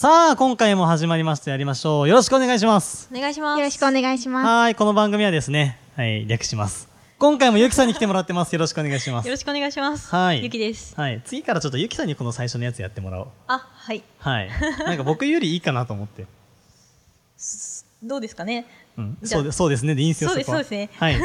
さあ、今回も始まりました。やりましょう。よろしくお願いします。お願いします。よろしくお願いします。はい、この番組はですね、はい、略します。今回もゆきさんに来てもらってます。よろしくお願いしますよ。ろしくお願いします。はいゆきです。はい、次からちょっとゆきさんにこの最初のやつやってもらおう。あ、はい。はい。なんか僕よりいいかなと思って。どうですかね。うん、じゃあそうでそうですね。でいいんですよ。そうですこはそうですねはい。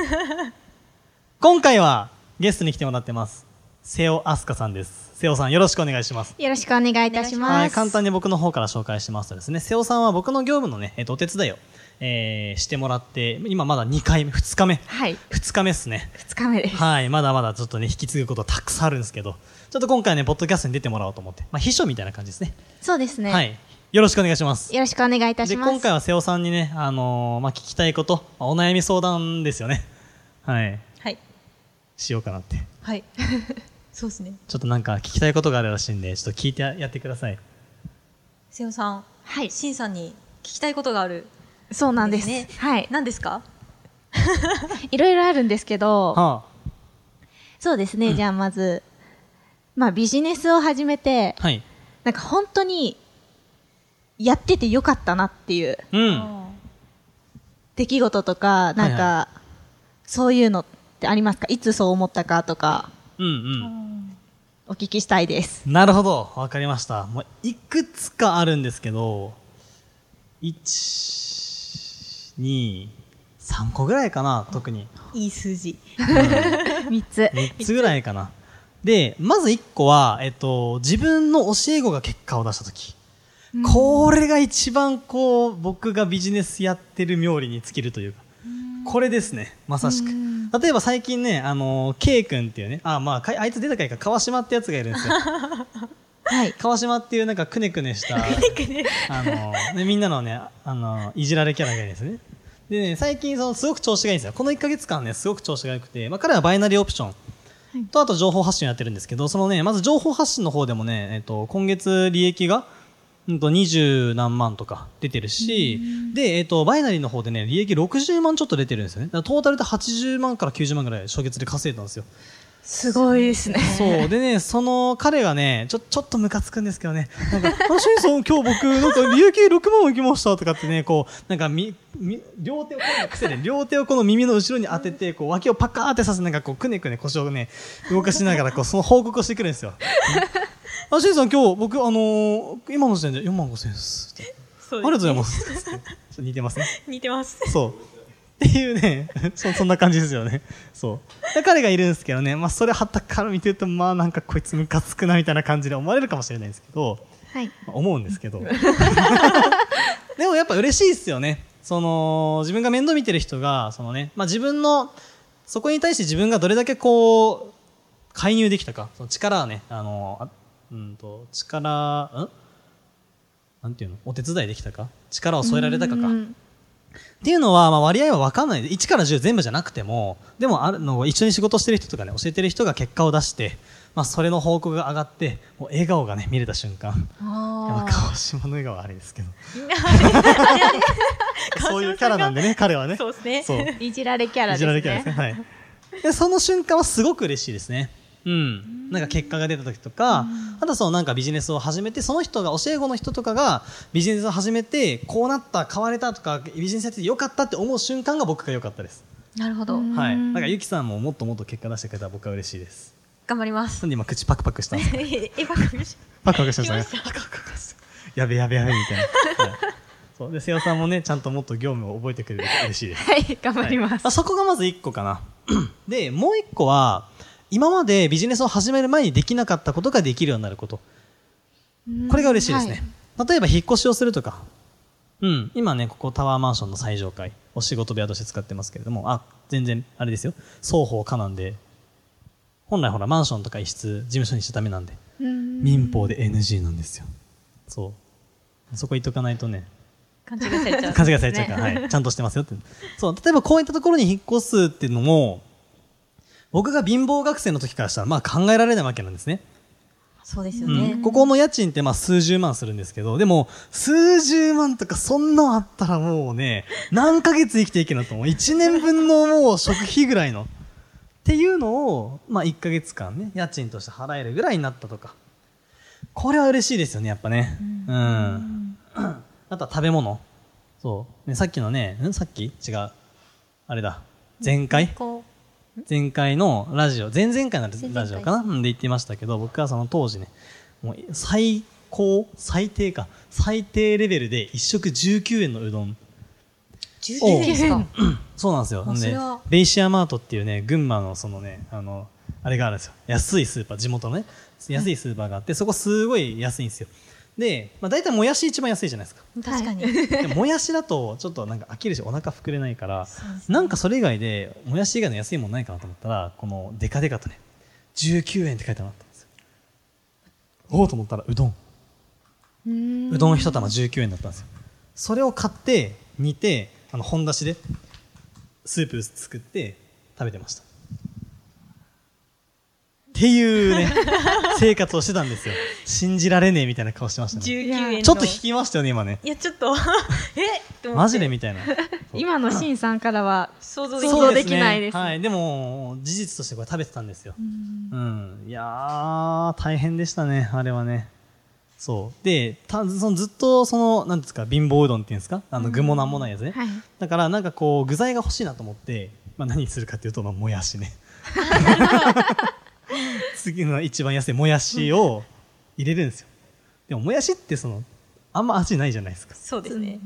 今回はゲストに来てもらってます。瀬尾飛鳥さんです。瀬尾さんよろしくお願いします。よろしくお願いいたします。はい、簡単に僕の方から紹介しますとですね、瀬尾さんは僕の業務のね、えっと、お手伝いを、えーしてもらって、今まだ2回目、2日目。はい。2日目ですね。二日目です。はい、まだまだちょっとね、引き継ぐことたくさんあるんですけど、ちょっと今回ね、ポッドキャストに出てもらおうと思って、まあ、秘書みたいな感じですね。そうですね。はい。よろしくお願いします。よろしくお願いいたで、します。今回は瀬尾さんにね、あのーまあ、聞きたいこと、まあお悩み相談ですよね。はい。はい。しようかなって。はい。そうですね。ちょっとなんか聞きたいことがあるらしいんで、ちょっと聞いてやってください。瀬尾さん、はい。しんさんに聞きたいことがある。そうなんです。ねはい。何ですか？いろいろあるんですけど、はそうですね。じゃあまず、まあビジネスを始めて、あ、はい。なんか本当に、やっててよかったなっていううん。出来事とか、なんか、はいそういうのってありますか？いつそう思ったかとか、うんう。うんんお聞きしたいです。なるほど。わかりました。もういくつかあるんですけど、1、2、3個ぐらいかな、特に。いい数字。三つ。3つぐらいかな。で、まず1個は、えっと、自分の教え子が結果を出した時。これが一番こう、僕がビジネスやってる冥利に尽きるというか。これですね、まさしく。例えば最近ね、あの、K 君っていうね、あ、まあ、かあいつ出た回か、川島ってやつがいるんですよ。はい。川島っていうなんかくねくねした、あの、ね、みんなのね、あの、いじられキャラがいるんですね。でね、最近そのすごく調子がいいんですよ。この1ヶ月間ね、すごく調子が良くて、まあ彼はバイナリーオプションとあと情報発信をやってるんですけど、そのね、まず情報発信の方でもね、えっと、今月利益が、うんと、20何万とか出てるし、で、えっと、バイナリーの方でね、利益60万ちょっと出てるんですよね。トータルで80万から90万ぐらい初月で稼いだんですよ。すごいですね。そう。でね、その彼がね、ちょ、ちょっとムカつくんですけどね、なんか、あ、シンさん、今日僕、なんか、利益6万いきましたとかってね、こう、なんか、み、み、両手をこの癖で、両手をこの耳の後ろに当てて、こう、脇をパカーってさせ、なんかこう、くねくね腰をね、動かしながら、こう、その報告をしてくるんですよ。あ、シンさん、今日、僕、あのー今の時点で4万5千円です。そありがとうございます。似てますね。似てます。そう。っていうね、そそんな感じですよね。そう。で彼がいるんですけどね、まあそれはたから見てると、まあなんかこいつムカつくなみたいな感じで思われるかもしれないんですけど、はい。まあ思うんですけど。でもやっぱ嬉しいですよね。その、自分が面倒見てる人が、そのね、まあ自分の、そこに対して自分がどれだけこう、介入できたか、その力をね、あの、あうんと、力、ん？なんていうの？お手伝いできたか？力を添えられたかか？うんっていうのは、まあ、割合は分かんない。1から10全部じゃなくても、でもあるの、一緒に仕事してる人とかね、教えてる人が結果を出して、まあ、それの報告が上がって、もう笑顔がね、見れた瞬間。川島の笑顔はあれですけど。そういうキャラなんでね、彼はね。そうですね。いじられキャラですね。いじられキャラですね。はい。で、その瞬間はすごく嬉しいですね。うん。なんか結果が出た時とか、あとはそのなんかビジネスを始めて、その人が、教え子の人とかがビジネスを始めて、こうなった、変われたとか、ビジネスやっててよかったって思う瞬間が僕が良かったです。なるほど。うんはい。だからゆきさんももっともっと結果出してくれたら僕は嬉しいです。頑張りますな。んで今口パクパクしたんですか？え、バカでしパクパクしました。パクパクやべやべやべみたいな。はいそう。で、瀬尾さんもね、ちゃんともっと業務を覚えてくれると嬉しいです。はい、頑張ります。はいあそこがまず1個かな。で、もう1個は、今までビジネスを始める前にできなかったことができるようになること。これが嬉しいですね。例えば引っ越しをするとか。うん。今ね、ここタワーマンションの最上階、お仕事部屋として使ってますけれども、あ、全然、あれですよ。双方可なんで、本来ほら、マンションとか一室、事務所にしちゃダメなんで、うん民法で NG なんですよ。そう。そこ言っとかないとね、勘違いされちゃう。勘違いされちゃうから、はい、ちゃんとしてますよって。そう、例えばこういったところに引っ越すっていうのも、僕が貧乏学生の時からしたら、まあ考えられないわけなんですね。そうですようねん、。ここの家賃ってまあ数十万するんですけど、でも、数十万とかそんなんあったらもうね、何ヶ月生きていけるのと思う。1年分のもう食費ぐらいの。っていうのを、まあ1ヶ月間ね、家賃として払えるぐらいになったとか。これは嬉しいですよね、やっぱね。うん。あとは食べ物。そう。ね、さっきのね、ん？さっき？違う。あれだ。前回？こ前回のラジオ、前々回のラジオかな？うんで言ってましたけど、僕はその当時ね、もう最高、最低か、最低レベルで一食19円のうどん。う、19円ですか？そうなんですよ。あんでベイシアマートっていうね、群馬のそのね、あの、あれがあるんですよ。安いスーパー、地元のね、安いスーパーがあって、そこすごい安いんですよ。で、まあ大体もやし一番安いじゃないですか。確かに。でももやしだとちょっとなんか飽きるしお腹膨れないから、なんかそれ以外でもやし以外の安いもんないかなと思ったらこのデカデカとね19円って書いてあったんですよ。おおと思ったらうどん。うどん一玉19円だったんですよ。それを買って煮てあの本だしでスープ作って食べてましたっていうね 生活をしてたんですよ。信じられねえみたいな顔してましたね。19円の。ちょっと引きましたよね今ね。いや、ちょっと、え？って思って。マジでみたいな。今のシンさんからは想像できない。想像できないです。はい、でも事実としてこれ食べてたんですよ。うん、いやー大変でしたねあれはね。そう。でたそのずっとそのなんですか貧乏うどんっていうんですか？あの具もなんもないやつね。はい。だからなんかこう具材が欲しいなと思って、まあ何にするかっていうとまあもやしね。次の一番安いもやしを入れるんですよ。でももやしってそのあんま味ないじゃないですか。そうですね。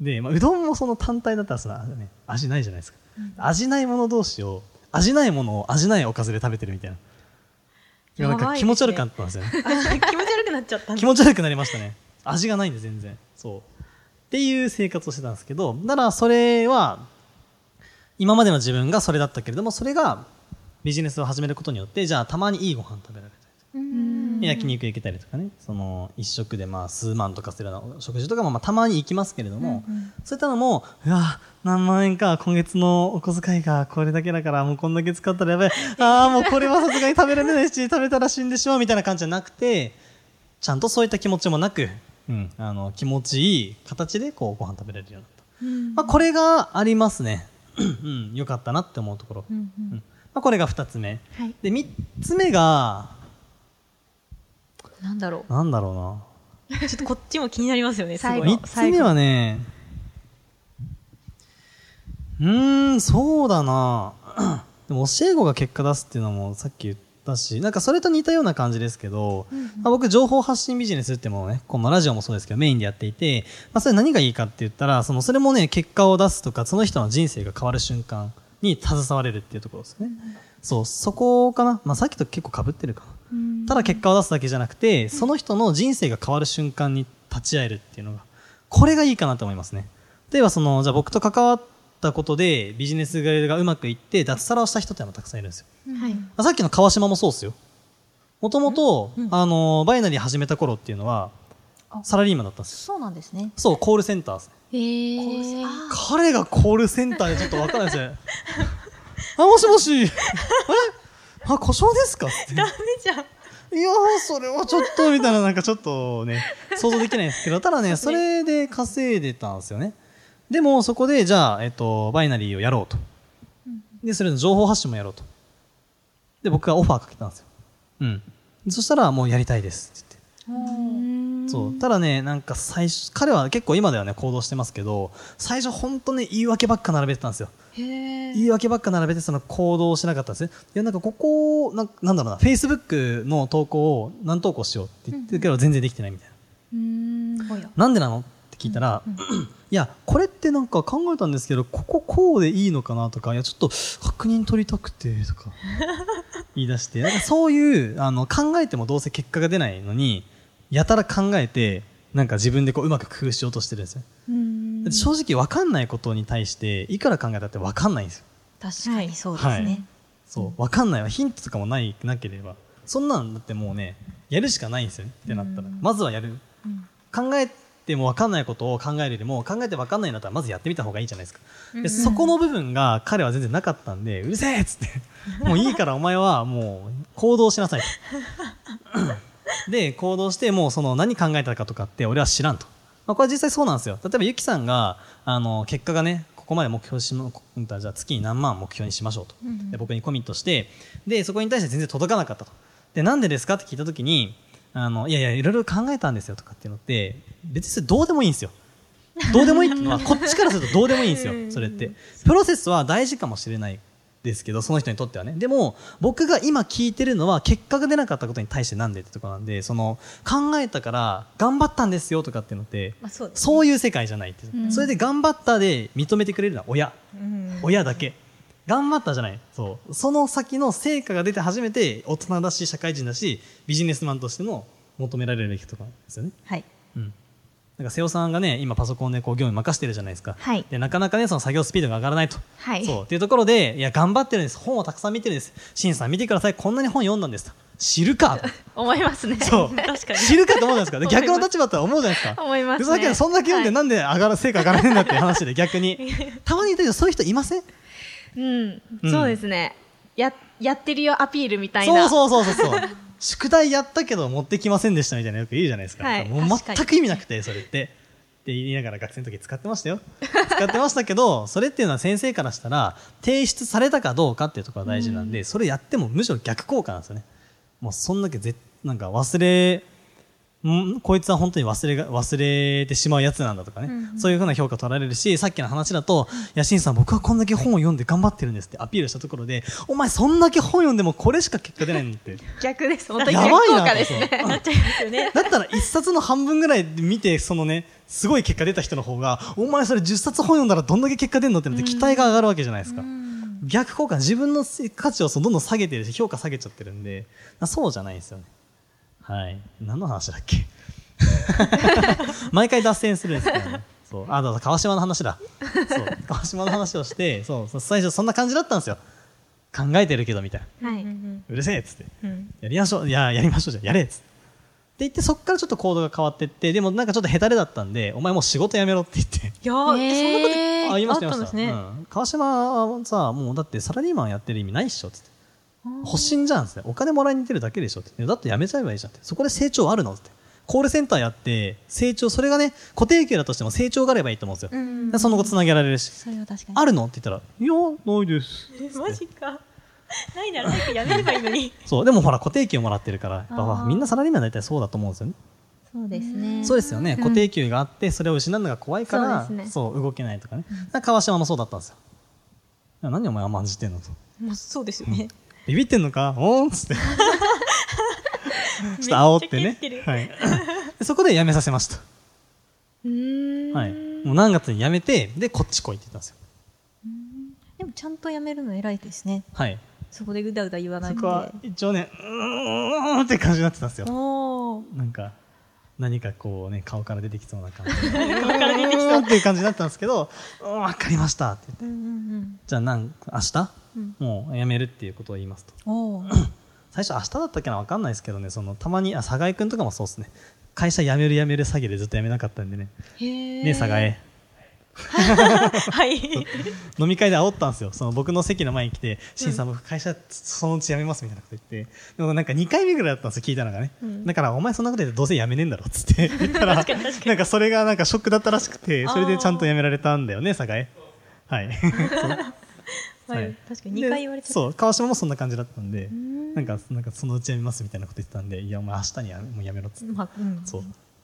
で、まあ、うどんもその単体だったらさ、ね、味ないじゃないですか、味ないもの同士を味ないものを味ないおかずで食べてるみたいな。いやなんか気持ち悪かったんですよね。あ 気持ち悪くなっちゃった気持ち悪くなりましたね。味がないんで全然。そう。っていう生活をしてたんですけど、だからそれは、今までの自分がそれだったけれども、それがビジネスを始めることによって、じゃあたまにいいご飯食べられたり焼肉行けたりとかね、その一食でまあ数万とかするような食事とかもまあたまに行きますけれども、そういったのも、うわ、何万円か、今月のお小遣いがこれだけだから、もうこんだけ使ったらやばい、ああ、もうこれはさすがに食べられないし、食べたら死んでしまうみたいな感じじゃなくて、ちゃんとそういった気持ちもなく、うん、あの気持ちいい形でこうご飯食べれるようになった。まあ、これがありますね。うん、よかったなって思うところ。うんまあ、これが二つ目。はいで、三つ目が、なんだろなんだろうな。う。ちょっとこっちも気になりますよね、最い後。三つ目はね、うーん、そうだな。でも教え子が結果出すっていうのもさっき言ったし、なんかそれと似たような感じですけど、まあ、僕情報発信ビジネスってもね、このラジオもそうですけどメインでやっていて、まあ、それ何がいいかって言ったら、そのそれもね、結果を出すとか、その人の人生が変わる瞬間に携われるっていうところですね。そう、そこかな。まあ、さっきと結構被ってるかな。ただ結果を出すだけじゃなくて、その人の人生が変わる瞬間に立ち会えるっていうのが、これがいいかなと思いますね。例えばその、じゃあ僕と関わったことでビジネスがうまくいって脱サラをした人ってのがたくさんいるんですよ。はいあさっきの川島もそうですよ。もともと、あの、バイナリー始めた頃っていうのは、サラリーマンだったんですよ。そうなんですね。そう、コールセンターですね。えー、彼がコールセンターでちょっとわかんないですね。あ、もしもし。あれあ、故障ですか？ってダメじゃん。いやー、それはちょっと、みたいな、なんかちょっとね、想像できないんですけど、ただね、それで稼いでたんですよね。でも、そこで、じゃあ、えっと、バイナリーをやろうと。で、それの情報発信もやろうと。で、僕がオファーかけたんですよ。うん。そしたら、もうやりたいですって言って。そう。ただね、なんか最初、彼は結構今ではね、行動してますけど、最初本当ね、言い訳ばっか並べてたんですよ。言い訳ばっか並べてその行動をしなかったんですね。いや、なんかここ、なんなんだろうな、Facebook の投稿を何投稿しようって言ってるけど全然できてないみたいな。なんでなのって聞いたら、いや、これってなんか考えたんですけど、こここうでいいのかなとか、いや、ちょっと確認取りたくて、とか言い出して、なんかそういう、あの、考えてもどうせ結果が出ないのに、やたら考えて、なんか自分でこううまく工夫しようとしてるんですよ。正直わかんないことに対して、いくら考えたってわかんないんですよ。確かにそうですね。はいそう、わかんないわ。ヒントとかもない、なければ。そんなんだってもうね、やるしかないんですよね。ってなったら。まずはやる。考えても分かんないことを考えるよりも考えて分かんないんだったらまずやってみた方がいいじゃないですか。でそこの部分が彼は全然なかったんでうるせえっつって もういいからお前はもう行動しなさいと。で行動してもうその何考えたかとかって俺は知らんと。まあ、これは実際そうなんですよ。例えばゆきさんがあの結果がねここまで目標しもうんじゃあ月に何万目標にしましょうと、で僕にコミットしてでそこに対して全然届かなかったと。でなんでですかって聞いた時にあのいやいやいろいろ考えたんですよとかっていうのって別にそれどうでもいいんですよ。どうでもいいっていうのは こっちからするとどうでもいいんですよ。それって。プロセスは大事かもしれないですけどその人にとってはね。でも僕が今聞いてるのは結果が出なかったことに対してなんでってところなんでその考えたから頑張ったんですよとかっていうのってまあそうね。そういう世界じゃないって。いう、それで頑張ったで認めてくれるのは親、親だけ。頑張ったじゃない。そう。その先の成果が出て初めて大人だし社会人だしビジネスマンとしても求められる人なんですよね。はい。うんなんか瀬尾さんがね今パソコンでこう業務任せてるじゃないですか、はい。でなかなかねその作業スピードが上がらないと、はい。そう。っていうところでいや頑張ってるんです。本をたくさん見てるんです。シンさん見てください。こんなに本読んだんですと。知るか 思いますね。そう。確かに。知るかと思うじゃないですかで 逆の立場だったら思うじゃないですか。思いますね。ふざけんなそんだけ読んではい。なんで上がる成果上がらねえんだっていう話で逆に。たまにいたけどそういう人いません？うん、うんそうですね。や、やってるよアピールみたいそうな。そうそうそうそう宿題やったけど持ってきませんでしたみたいなよく言うじゃないですか、はいもう全く意味なくてそれって。って言いながら学生の時使ってましたよ。使ってましたけど それっていうのは先生からしたら提出されたかどうかっていうところが大事なんで、それやってもむしろ逆効果なんですよね。もうそんだけぜなんか忘れんこいつは本当に忘れが忘れてしまうやつなんだとかね、そういうふうな評価取られるしさっきの話だと「いやしんさん僕はこんだけ本を読んで頑張ってるんです」ってアピールしたところで「お前そんだけ本読んでもこれしか結果出ないの?」って。逆です。本当にや逆効果ですね。なっちゃいますよね。だったら一冊の半分ぐらいで見てそのねすごい結果出た人の方がお前それ10冊本読んだらどんだけ結果出るのってなって期待が上がるわけじゃないですか。逆効果自分の価値をどんどん下げてるし評価下げちゃってるんで。そうじゃないんですよねはい。何の話だっけ？毎回脱線するんですけどね。そう。あだ川島の話だ。そう。川島の話をしてそう最初そんな感じだったんですよ。考えてるけどみたいな。はい。うるせえっつって。うん。やりましょう。いややりましょうじゃあやれっつって。って言ってそっからちょっと行動が変わってってでもなんかちょっとヘタレだったんでお前もう仕事辞めろって言って。いやーえそんなことあ言いましたあったんですね。うん、川島はさもうだってサラリーマンやってる意味ないっしょっつって保身じゃんって。お金もらいに行ってるだけでしょって。だって辞めちゃえばいいじゃんって。そこで成長あるのって。コールセンターやって成長それがね固定給だとしても成長があればいいと思うんですよ、うんでその後つなげられるし。それは確かに。あるのって言ったら「いやないです」えマジか。ないなら早くやめればいいのに。そう。でもほら固定給もらってるからやっみんなサラリーマン大体そうだと思うんですよね。そうですね。そうですよね、ん。固定給があってそれを失うのが怖いからそうそう動けないとかね、だから川島もそうだったんですよ。何お前甘んじてんのと。まあそうですよねビビってんのか？おーんっつって。ちょっと煽ってね。はい、でそこで辞めさせました、うーん。はい、もう何月に辞めてでこっち来いって言ったんですよ。でもちゃんとやめるの偉いですね。はい。そこでぐだぐだ言わなくて。そこは一応ねうーんって感じになってたんですよ。なんか何かこうね顔から出てきそうな感じ。顔から出てきそう。っていう感じになったんですけどうん分かりましたって言って。うんうんじゃあなん明日、うんもう辞めるっていうことを言いますと。最初明日だったっけな分かんないですけどねそのたまにあ佐賀江君とかもそうですね。会社辞める辞める詐欺でずっと辞めなかったんでね。ね佐賀江。はい。飲み会で煽ったんですよ。その僕の席の前に来て「新さん僕会社そのうち辞めます」みたいなこと言って。でもなんか2回目ぐらいだったんですよ聞いたのがね、だからお前そんなこと言ってどうせ辞めねえんだろっつって。言ったらなんかそれがなんかショックだったらしくてそれでちゃんと辞められたんだよね佐賀江。はいはい。確かに2回言われちゃった。そう川島もそんな感じだったんでなんかなんかそのうち辞めますみたいなこと言ってたんでいやお前明日にはもう辞めろっつって。まあうん。そう。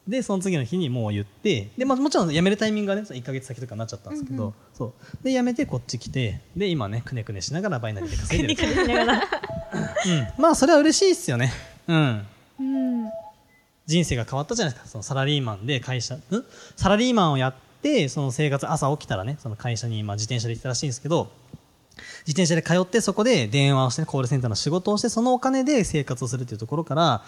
でその次の日にもう言ってで、まあ、もちろん辞めるタイミングがねその1か月先とかになっちゃったんですけど、そう。で辞めてこっち来てで今ねくねくねしながらバイナリーで稼いでる。うん、まあそれは嬉しいっすよね。うん。うん。人生が変わったじゃないですか。そのサラリーマンで会社ん？サラリーマンをやってその生活朝起きたらねその会社にまあ自転車で行ったらしいんですけど自転車で通ってそこで電話をして、ね、コールセンターの仕事をしてそのお金で生活をするっていうところから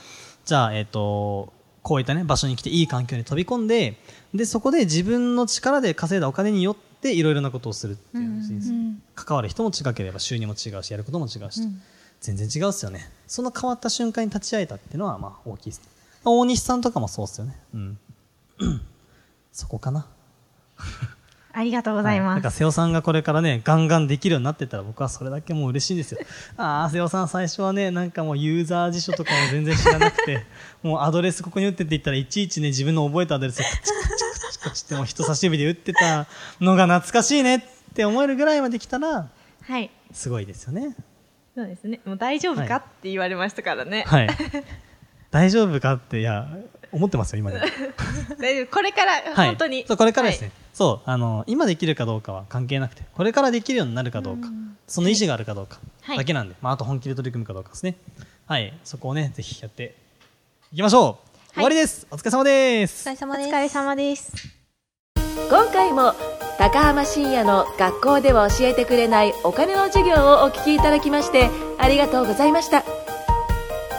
じゃあえっ、とこういったね場所に来ていい環境に飛び込んででそこで自分の力で稼いだお金によっていろいろなことをするっていう人生関わる人も違ければ収入も違うしやることも違うし、全然違うっすよね。その変わった瞬間に立ち会えたっていうのはまあ大きいです大西さんとかもそうっすよね。うん。そこかな。ありがとうございます。なんか瀬尾さんがこれからね、ガンガンできるようになってたら僕はそれだけもう嬉しいんですよ。ああ、瀬尾さん最初はね、なんかもうユーザー辞書とかも全然知らなくて、もうアドレスここに打ってって言ったらいちいちね、自分の覚えたアドレスをカチカチカチカチってもう人差し指で打ってたのが懐かしいねって思えるぐらいまで来たら、はい。すごいですよね。そうですね。もう大丈夫かって言われましたからね。はい。大丈夫かって、いや、思ってますよ、今でも。大丈夫。これから、はい、本当に。そうこれからですね、そうあの今できるかどうかは関係なくてこれからできるようになるかどうかその意思があるかどうかはい。だけなんで、まあ、あと本気で取り組むかどうかですね。はい。そこをねぜひやっていきましょう、終わりです。お疲れ様です。お疲れ様です。お疲れ様です。今回も高浜深也の学校では教えてくれないお金の授業をお聞きいただきましてありがとうございました